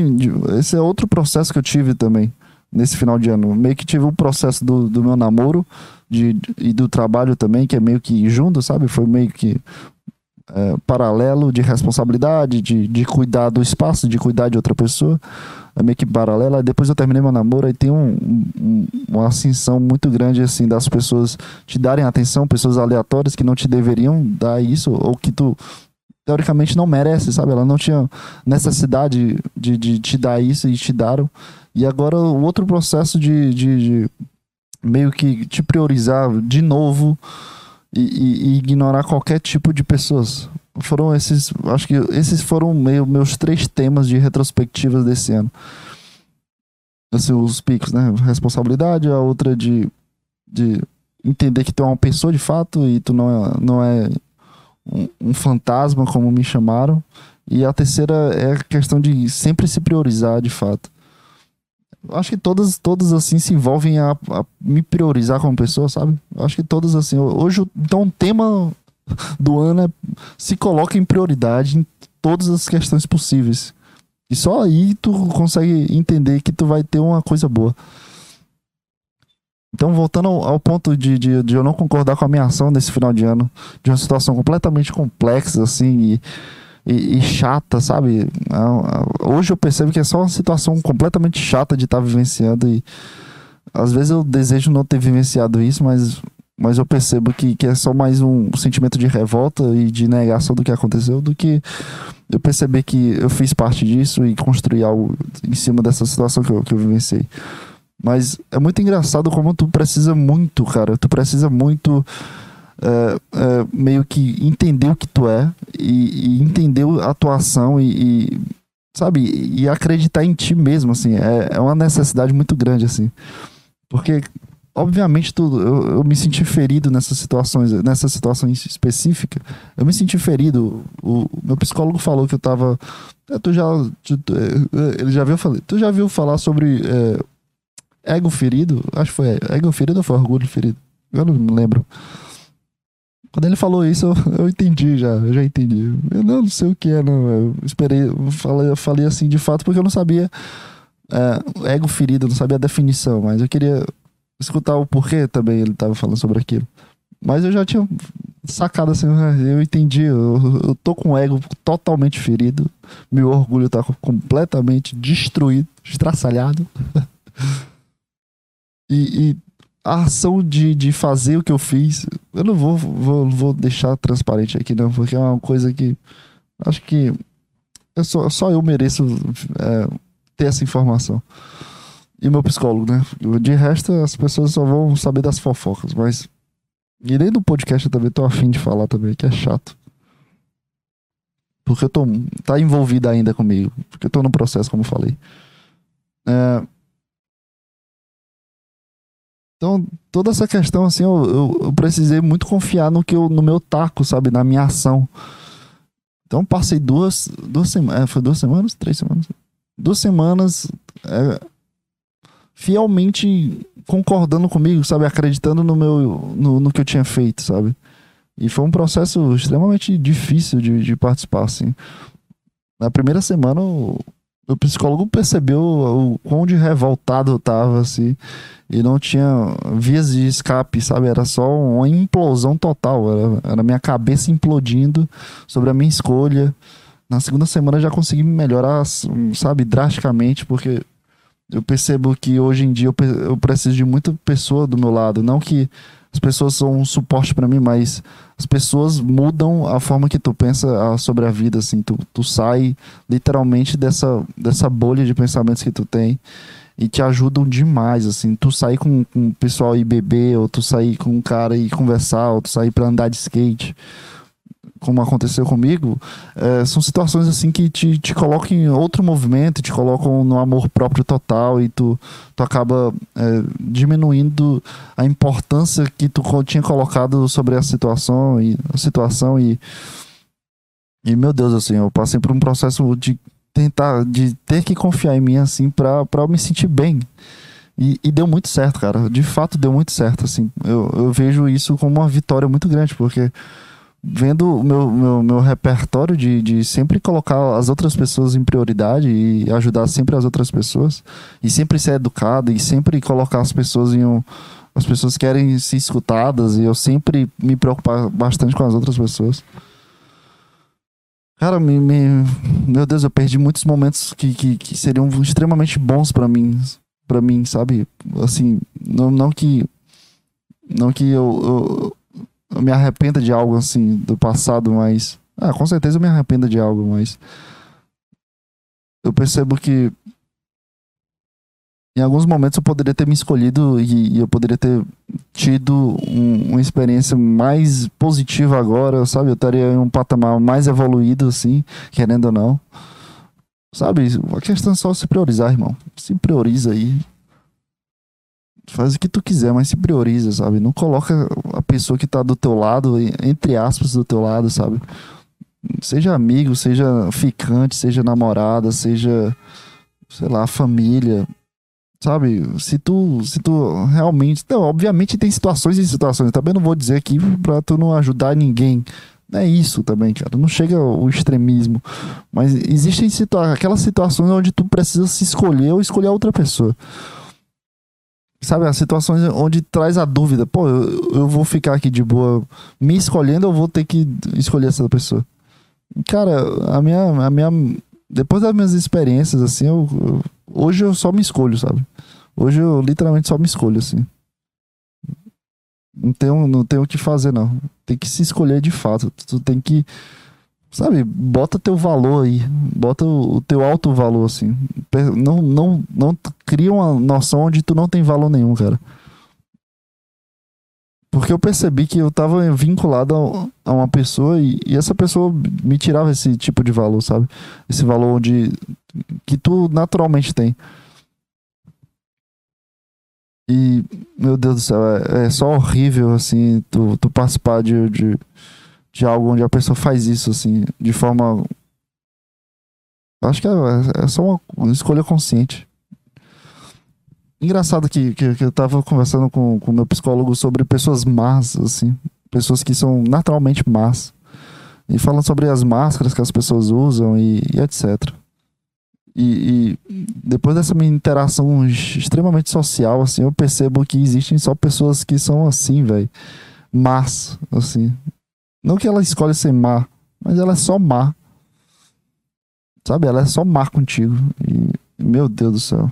esse é outro processo que eu tive também nesse final de ano. Meio que tive um processo do, do meu namoro de, e do trabalho também, que é meio que junto, sabe? Foi meio que é, paralelo de responsabilidade, de, de cuidar do espaço, de cuidar de outra pessoa. É meio que paralela. Depois eu terminei meu namoro, e tem um, um, uma ascensão muito grande, assim, das pessoas te darem atenção, pessoas aleatórias que não te deveriam dar isso, ou que tu teoricamente não merece, sabe? Ela não tinha necessidade de, de te dar isso e te daram. E agora o outro processo de, de, de meio que te priorizar de novo e, e, e, ignorar qualquer tipo de pessoas. Foram esses, acho que esses foram meio, meus três temas de retrospectivas desse ano. Assim, os picos, né? Responsabilidade, a outra de, de entender que tu é uma pessoa de fato e tu não é, não é um, um fantasma, como me chamaram. E a terceira é a questão de sempre se priorizar de fato acho que todas, todas assim se envolvem a, a, me priorizar como pessoa, sabe? Acho que todas assim. Hoje, então, o tema do ano é se coloca em prioridade em todas as questões possíveis. E só aí tu consegue entender que tu vai ter uma coisa boa. Então, voltando ao, ponto de, de, de, eu não concordar com a minha ação nesse final de ano, de uma situação completamente complexa, assim, e, e, e chata, sabe? É, hoje eu percebo que é só uma situação completamente chata de estar tá vivenciando e às vezes eu desejo não ter vivenciado isso, mas, mas eu percebo que, que é só mais um sentimento de revolta e de negação do que aconteceu do que eu perceber que eu fiz parte disso e construir algo em cima dessa situação que eu, que eu vivenciei. Mas é muito engraçado como tu precisa muito, cara. Tu precisa muito é, é, meio que entender o que tu é e, e entender a tua ação e, e, sabe, e acreditar em ti mesmo, assim. É, é uma necessidade muito grande, assim. Porque, obviamente, tu, eu, eu me senti ferido nessas situações, nessa situação específica. Eu me senti ferido. O, o meu psicólogo falou que eu tava. É, tu já. Tu, ele já viu, tu já viu falar sobre é, ego ferido? Acho que foi ego ferido ou foi orgulho ferido? Eu não me lembro. Quando ele falou isso, eu, eu entendi já, eu já entendi. Eu não, não sei o que é, não. Eu esperei, eu falei, eu falei assim de fato porque eu não sabia é, ego ferido, não sabia a definição, mas eu queria escutar o porquê também ele estava falando sobre aquilo. Mas eu já tinha sacado assim, ah, eu entendi, eu, eu tô com o ego totalmente ferido, meu orgulho tá completamente destruído, estraçalhado. e, e a ação de, de fazer o que eu fiz, eu não vou, vou, vou deixar transparente aqui, não, porque é uma coisa que acho que eu só, só eu mereço é, ter essa informação. E meu psicólogo, né? De resto, as pessoas só vão saber das fofocas, mas. E nem do podcast eu também tô afim de falar também, que é chato. Porque eu tô. tá envolvida ainda comigo. Porque eu tô no processo, como falei. É, então, toda essa questão, assim, eu, eu, eu, precisei muito confiar no que eu, no meu taco, sabe? Na minha ação. Então, passei duas, duas semanas. É, foi duas semanas? Três semanas? Duas semanas é, fielmente concordando comigo, sabe? Acreditando no meu, no, no, que eu tinha feito, sabe? E foi um processo extremamente difícil de, de participar, assim. Na primeira semana, o, o psicólogo percebeu o quão de revoltado eu tava, assim, e não tinha vias de escape, sabe? Era só uma implosão total, era, era minha cabeça implodindo sobre a minha escolha. Na segunda semana já consegui melhorar, sabe, drasticamente, porque eu percebo que hoje em dia eu, eu preciso de muita pessoa do meu lado, não que as pessoas são um suporte para mim, mas as pessoas mudam a forma que tu pensa sobre a vida, assim, tu, tu sai literalmente dessa, dessa bolha de pensamentos que tu tem e te ajudam demais, assim, tu sair com, com o pessoal e beber, ou tu sair com um cara e conversar, ou tu sair para andar de skate, como aconteceu comigo, é, são situações assim que te, te colocam em outro movimento, te colocam no amor próprio total e tu, tu acaba é, diminuindo a importância que tu tinha colocado sobre a situação e a situação e e meu Deus assim eu passei por um processo de tentar de ter que confiar em mim assim para para me sentir bem. E, e, deu muito certo cara de fato deu muito certo assim eu, eu vejo isso como uma vitória muito grande porque vendo o meu, meu, meu repertório de, de sempre colocar as outras pessoas em prioridade e ajudar sempre as outras pessoas e sempre ser educado e sempre colocar as pessoas em um as pessoas querem ser escutadas e eu sempre me preocupar bastante com as outras pessoas. Cara, me, me, meu Deus, eu perdi muitos momentos que, que, que seriam extremamente bons para mim, para mim, sabe? Assim, não, não que não que eu, eu, eu me arrependa de algo assim do passado, mas. Ah, com certeza eu me arrependo de algo, mas. Eu percebo que. Em alguns momentos eu poderia ter me escolhido e, e eu poderia ter tido um, uma experiência mais positiva agora, sabe? Eu estaria em um patamar mais evoluído, assim, querendo ou não. Sabe? A questão é só se priorizar, irmão. Se prioriza aí faz o que tu quiser, mas se prioriza, sabe? Não coloca a pessoa que tá do teu lado, entre aspas, do teu lado, sabe? Seja amigo, seja ficante, seja namorada, seja, sei lá, família. Sabe? Se tu, se tu realmente. Não, obviamente tem situações e situações. Também não vou dizer aqui pra tu não ajudar ninguém. É isso também, cara. Não chega ao extremismo. Mas existem situa aquelas situações onde tu precisa se escolher ou escolher outra pessoa. Sabe, as situações onde traz a dúvida. Pô, eu, eu vou ficar aqui de boa me escolhendo ou vou ter que escolher essa pessoa? Cara, a minha, a minha. Depois das minhas experiências, assim, eu, eu, hoje eu só me escolho, sabe? Hoje eu literalmente só me escolho, assim. Não tem, não tem o que fazer, não. Tem que se escolher de fato. Tu tem que Sabe, bota teu valor aí, bota o teu alto valor, assim. Não, não, não cria uma noção onde tu não tem valor nenhum, cara. Porque eu percebi que eu tava vinculado a, uma pessoa e, e, essa pessoa me tirava esse tipo de valor, sabe? Esse valor onde, que tu naturalmente tem. E, meu Deus do céu, é, é só horrível, assim, tu, tu participar de, de de algo onde a pessoa faz isso, assim, de forma. Acho que é, é só uma, escolha consciente. Engraçado que, que, que eu tava conversando com o meu psicólogo sobre pessoas más, assim, pessoas que são naturalmente más. E falando sobre as máscaras que as pessoas usam e, e etc. E, e, depois dessa minha interação extremamente social, assim, eu percebo que existem só pessoas que são assim, velho. Mas, assim, não que ela escolhe ser má, mas ela é só má. Sabe? Ela é só má contigo. E, meu Deus do céu.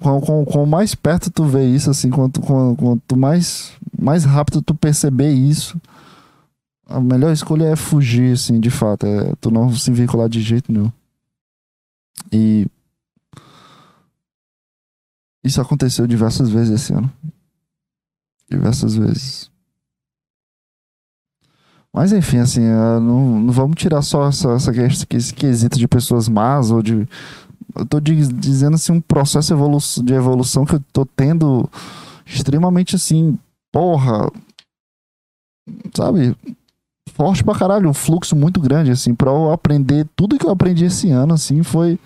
Com, com, com mais perto tu vê isso, assim, quanto, quanto mais, mais rápido tu perceber isso, a melhor escolha é fugir, assim, de fato. É tu não se vincular de jeito nenhum. E isso aconteceu diversas vezes esse ano. Diversas vezes. Mas enfim, assim, não, não vamos tirar só essa, essa, quesito de pessoas más ou de. Eu tô dizendo assim, um processo de evolução que eu tô tendo extremamente assim, porra. Sabe? Forte pra caralho, um fluxo muito grande, assim, pra eu aprender tudo que eu aprendi esse ano, assim, foi.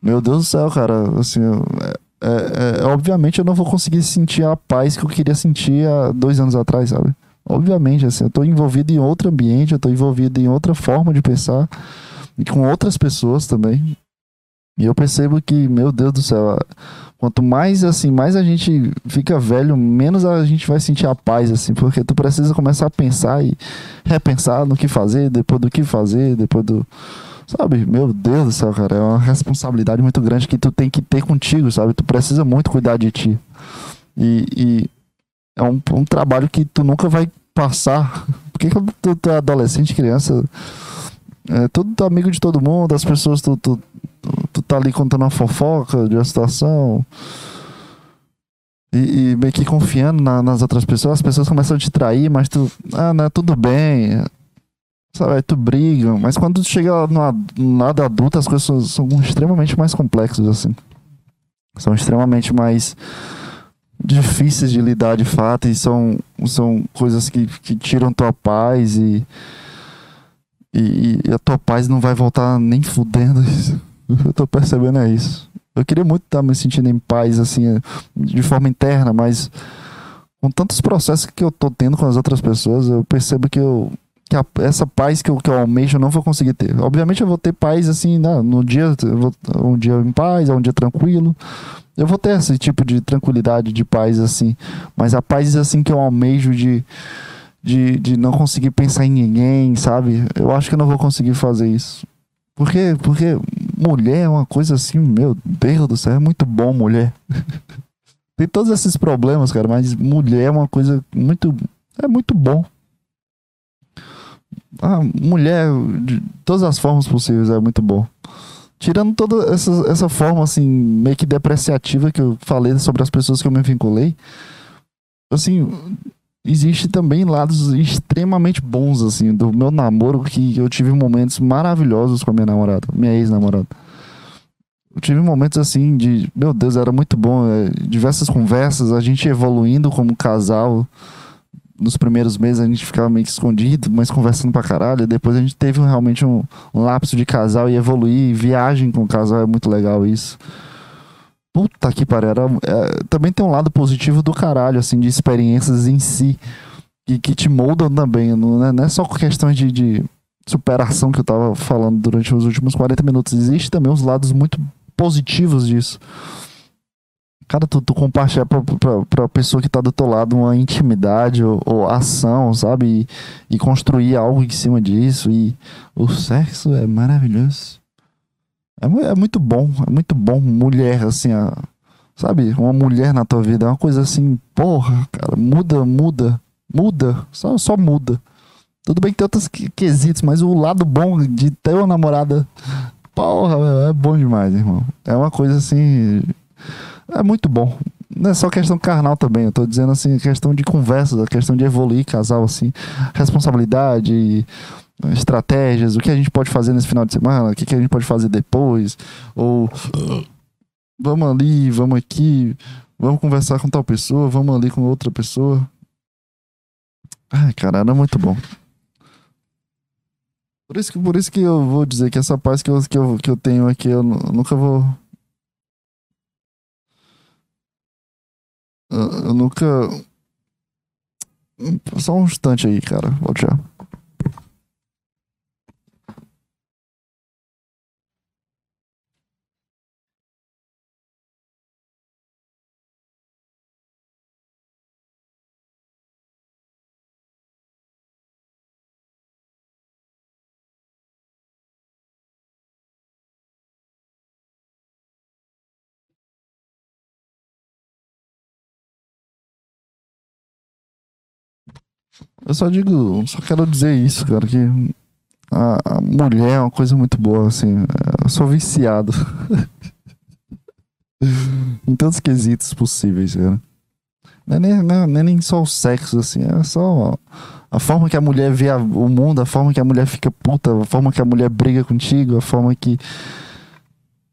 Meu Deus do céu, cara, assim, é, é, é, obviamente eu não vou conseguir sentir a paz que eu queria sentir há dois anos atrás, sabe? Obviamente, assim, eu estou envolvido em outro ambiente, eu estou envolvido em outra forma de pensar e com outras pessoas também. E eu percebo que, meu Deus do céu, quanto mais assim, mais a gente fica velho, menos a gente vai sentir a paz, assim, porque tu precisa começar a pensar e repensar no que fazer, depois do que fazer, depois do. Sabe, meu Deus do céu, cara, é uma responsabilidade muito grande que tu tem que ter contigo, sabe? Tu precisa muito cuidar de ti. E, e é um, um trabalho que tu nunca vai passar. Porque quando tu, tu é adolescente, criança, é tudo amigo de todo mundo, as pessoas, tu, tu, tu, tu tá ali contando uma fofoca de uma situação. E, e meio que confiando na, nas outras pessoas, as pessoas começam a te trair, mas tu, ah, né, tudo bem. Sabe, aí tu briga, mas quando tu chega no lado adulto, as coisas são, são extremamente mais complexas, assim. São extremamente mais difíceis de lidar de fato e são, são coisas que, que tiram tua paz e, e, e a tua paz não vai voltar nem fudendo. Eu tô percebendo é isso. Eu queria muito estar me sentindo em paz, assim, de forma interna, mas com tantos processos que eu tô tendo com as outras pessoas, eu percebo que eu que a, essa paz que eu, que eu almejo eu não vou conseguir ter. Obviamente eu vou ter paz assim, né, no dia, vou, um dia em paz, um dia tranquilo, eu vou ter esse tipo de tranquilidade, de paz assim. Mas a paz assim que eu almejo de, de, de não conseguir pensar em ninguém, sabe? Eu acho que eu não vou conseguir fazer isso. Porque, porque mulher é uma coisa assim, meu Deus do céu, é muito bom mulher. Tem todos esses problemas, cara, mas mulher é uma coisa muito. É muito bom. A mulher, de todas as formas possíveis, é muito bom. Tirando toda essa, essa forma, assim, meio que depreciativa que eu falei sobre as pessoas que eu me vinculei, assim, existe também lados extremamente bons, assim, do meu namoro, que eu tive momentos maravilhosos com a minha namorada, minha ex-namorada. Eu tive momentos assim de, meu Deus, era muito bom, é, diversas conversas, a gente evoluindo como casal nos primeiros meses a gente ficava meio que escondido, mas conversando pra caralho. Depois a gente teve realmente um, um lapso de casal e evoluir. Viagem com o casal é muito legal isso. Puta que pariu. Era, é, também tem um lado positivo do caralho, assim, de experiências em si. Que, que te moldam também. Não, né? não é só questões de, de superação que eu tava falando durante os últimos 40 minutos. Existem também os lados muito positivos disso. Cara, tu, tu compartilhar pra, pra, pra pessoa que tá do teu lado uma intimidade ou, ou ação, sabe? E, e construir algo em cima disso. E o sexo é maravilhoso. É, é muito bom, é muito bom. Mulher, assim, a, sabe? Uma mulher na tua vida é uma coisa assim, porra, cara, muda, muda, muda, só, só muda. Tudo bem que tem outros que- quesitos, mas o lado bom de ter uma namorada, porra, é bom demais, irmão. É uma coisa assim, é muito bom. Não é só questão carnal também, eu tô dizendo assim, questão de conversa, questão de evoluir casal, assim, responsabilidade, estratégias, o que a gente pode fazer nesse final de semana, o que, que a gente pode fazer depois, ou vamos ali, vamos aqui, vamos conversar com tal pessoa, vamos ali com outra pessoa. Ai, cara, era muito bom. Por isso que, por isso que eu vou dizer que essa paz que eu, que eu, que eu tenho aqui, eu nu- nunca vou. Eu, eu nunca. Só um instante aí, cara. Volte já. Eu só digo, só quero dizer isso, cara, que a, a mulher é uma coisa muito boa, assim. Eu sou viciado. em todos os quesitos possíveis, cara. Não é nem, é- não é nem só o sexo, assim, é só a forma que a mulher vê a- o mundo, a forma que a mulher fica puta, a forma que a mulher briga contigo, a forma que.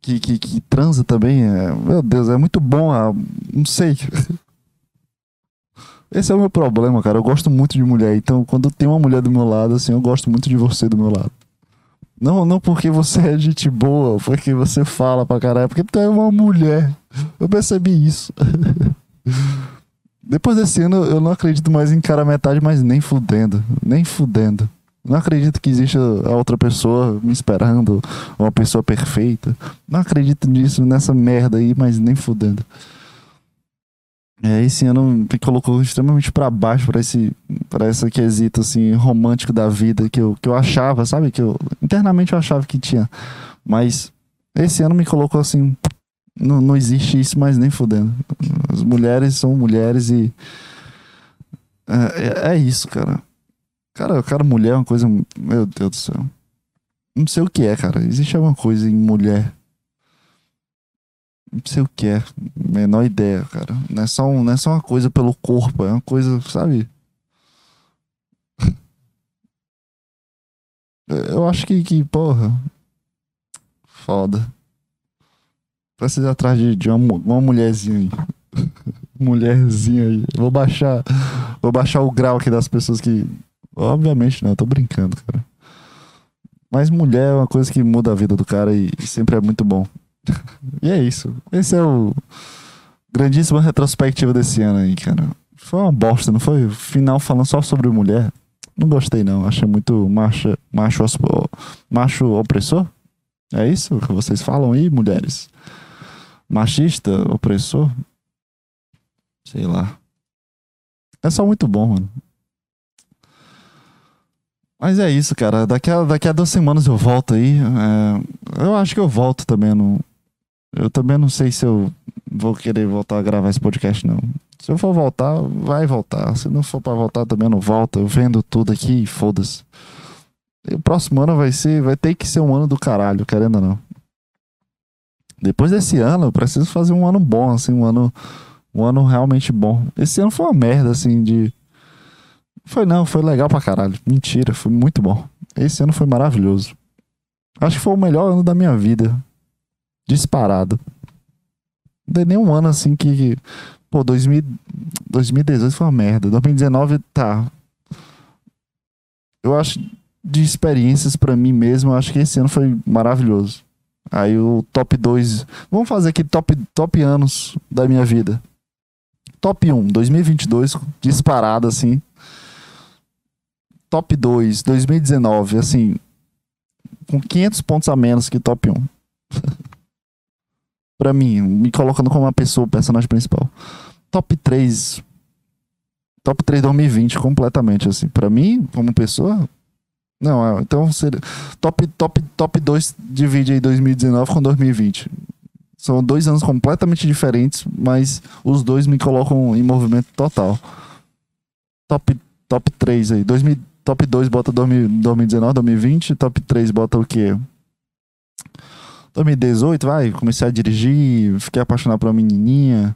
Que, que, que transa também. É, meu Deus, é muito bom. a- não sei. Esse é o meu problema, cara. Eu gosto muito de mulher. Então, quando tem uma mulher do meu lado, assim, eu gosto muito de você do meu lado. Não, não porque você é gente boa, porque você fala pra caralho, porque tu é uma mulher. Eu percebi isso. Depois desse ano, eu não acredito mais em cara metade, mas nem fudendo. Nem fudendo. Não acredito que exista a outra pessoa me esperando, uma pessoa perfeita. Não acredito nisso, nessa merda aí, mas nem fudendo. É, esse ano me colocou extremamente pra baixo para esse para esse quesito assim romântico da vida que eu, que eu achava, sabe, que eu internamente eu achava que tinha. Mas esse ano me colocou assim, não, não existe isso mais nem fudendo. As mulheres são mulheres e é, é, é isso, cara. Cara, cara, mulher é uma coisa, meu Deus do céu. Não sei o que é, cara. Existe alguma coisa em mulher não sei o que é. Menor ideia, cara. Não é só, um, não é só uma coisa pelo corpo, é uma coisa, sabe? Eu acho que, que porra. Foda. Precisa ir atrás de, de uma, uma mulherzinha aí. mulherzinha aí. Vou baixar. Vou baixar o grau aqui das pessoas que. Obviamente não, eu tô brincando, cara. Mas mulher é uma coisa que muda a vida do cara e sempre é muito bom. E é isso. Esse é o grandíssima retrospectiva desse ano aí, cara. Foi uma bosta, não foi? Final falando só sobre mulher. Não gostei, não. Achei muito macho, macho, macho opressor. É isso que vocês falam aí, mulheres? Machista, opressor? Sei lá. É só muito bom, mano. Mas é isso, cara. Daqui a, daqui a duas semanas eu volto aí. É, eu acho que eu volto também. eu Não, eu também não sei se eu vou querer voltar a gravar esse podcast, não. Se eu for voltar, vai voltar. Se não for pra voltar, também não volta. Eu vendo tudo aqui e foda-se. O próximo ano vai ser, vai ter que ser um ano do caralho, querendo ou não. Depois desse ano, eu preciso fazer um ano bom, assim, um ano, um ano realmente bom. Esse ano foi uma merda, assim, de. Foi não, foi legal pra caralho. Mentira, foi muito bom. Esse ano foi maravilhoso. Acho que foi o melhor ano da minha vida. Disparado. Não tem nenhum ano assim que. Pô, 2000, 2018 foi uma merda. 2019 tá. Eu acho de experiências pra mim mesmo, eu acho que esse ano foi maravilhoso. Aí o top 2. Vamos fazer aqui top, top anos da minha vida. Top 1, 2022, disparado assim. Top 2, 2019, assim. Com 500 pontos a menos que top 1. Pra mim, me colocando como uma pessoa, o personagem principal. Top 3. Top 3 2020, completamente, assim. Pra mim, como pessoa. Não, é, então seria. Top, top, top 2 divide aí 2019 com 2020. São dois anos completamente diferentes, mas os dois me colocam em movimento total. Top, top 3 aí. 2000, top 2 bota 2019, 2020. Top 3 bota o quê? 2018, vai. Comecei a dirigir, fiquei apaixonado por uma menininha.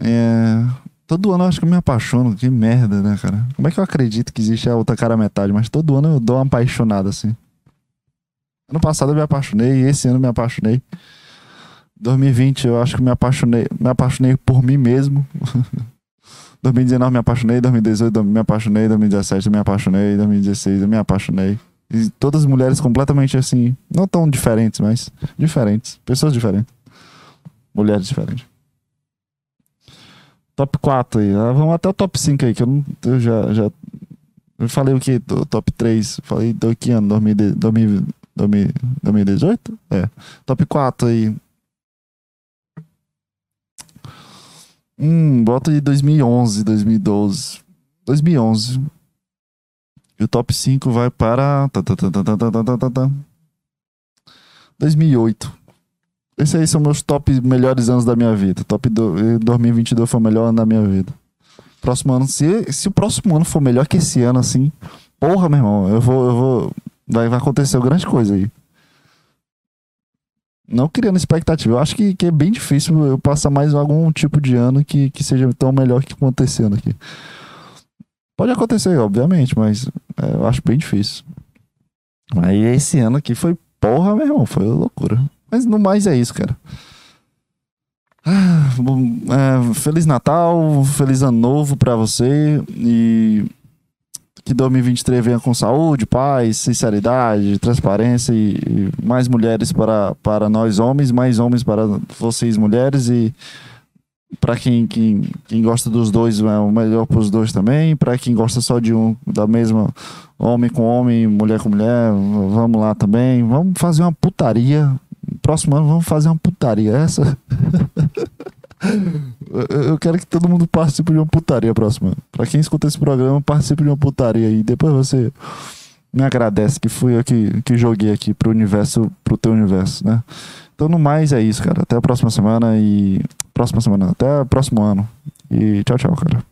É, todo ano eu acho que eu me apaixono. Que merda, né, cara? Como é que eu acredito que existe a outra cara metade? Mas todo ano eu dou uma apaixonada assim. Ano passado eu me apaixonei, esse ano eu me apaixonei. 2020 eu acho que me apaixonei, me apaixonei por mim mesmo. 2019 me apaixonei, 2018 me apaixonei, 2017 me apaixonei, 2016 eu me apaixonei. E todas mulheres completamente assim, não tão diferentes, mas diferentes, pessoas diferentes. Mulheres diferentes. Top 4 aí. Ah, vamos até o top 5 aí, que eu, não, eu já, já eu falei o que? Top 3. Falei do que ano? 2018? É. Top 4 aí. Hum, bota de 2011, 2012. 2011. E o top 5 vai para. 2008. Esses aí são meus top melhores anos da minha vida. Top do, 2022 foi o melhor ano da minha vida. Próximo ano, se, se o próximo ano for melhor que esse ano, assim, porra, meu irmão, eu vou. Eu vou vai, vai acontecer grande coisa aí. Não criando expectativa. Eu acho que, que é bem difícil eu passar mais algum tipo de ano que, que seja tão melhor que acontecendo aqui. Pode acontecer, obviamente, mas é, eu acho bem difícil. Aí esse ano aqui foi porra, meu irmão, foi loucura. Mas no mais é isso, cara. Ah, é, Feliz Natal, Feliz Ano Novo pra você e que 2023 venha com saúde, paz, sinceridade, transparência e, e, mais mulheres para, para nós homens, mais homens para vocês mulheres e para quem, quem, quem gosta dos dois é o melhor para os dois também, para quem gosta só de um, da mesma homem com homem, mulher com mulher, vamos lá também, vamos fazer uma putaria. Próximo ano vamos fazer uma putaria essa. Eu quero que todo mundo participe de uma putaria próxima. Pra quem escuta esse programa, participe de uma putaria e depois você me agradece que fui eu que, que joguei aqui pro universo, pro teu universo, né? Então, no mais, é isso, cara. Até a próxima semana e. Próxima semana, até próximo ano. E tchau, tchau, cara.